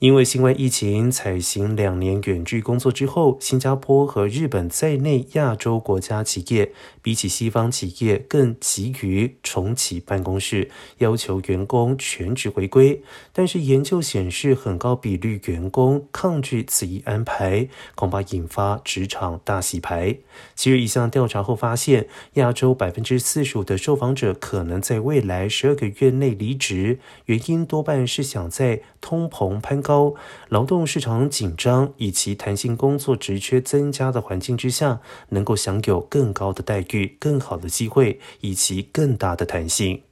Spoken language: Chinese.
因为新冠疫情采行两年远距工作之后，新加坡和日本在内亚洲国家企业比起西方企业更急于重启办公室，要求员工全职回归。但是研究显示，很高比率员工抗拒此一安排，恐怕引发职场大洗牌。其日一项调查后发现，亚洲百分之四十五的受访者可能在未来十二个月内离职，原因多半是想在通膨攀。高劳动市场紧张以及弹性工作职缺增加的环境之下，能够享有更高的待遇、更好的机会以及更大的弹性。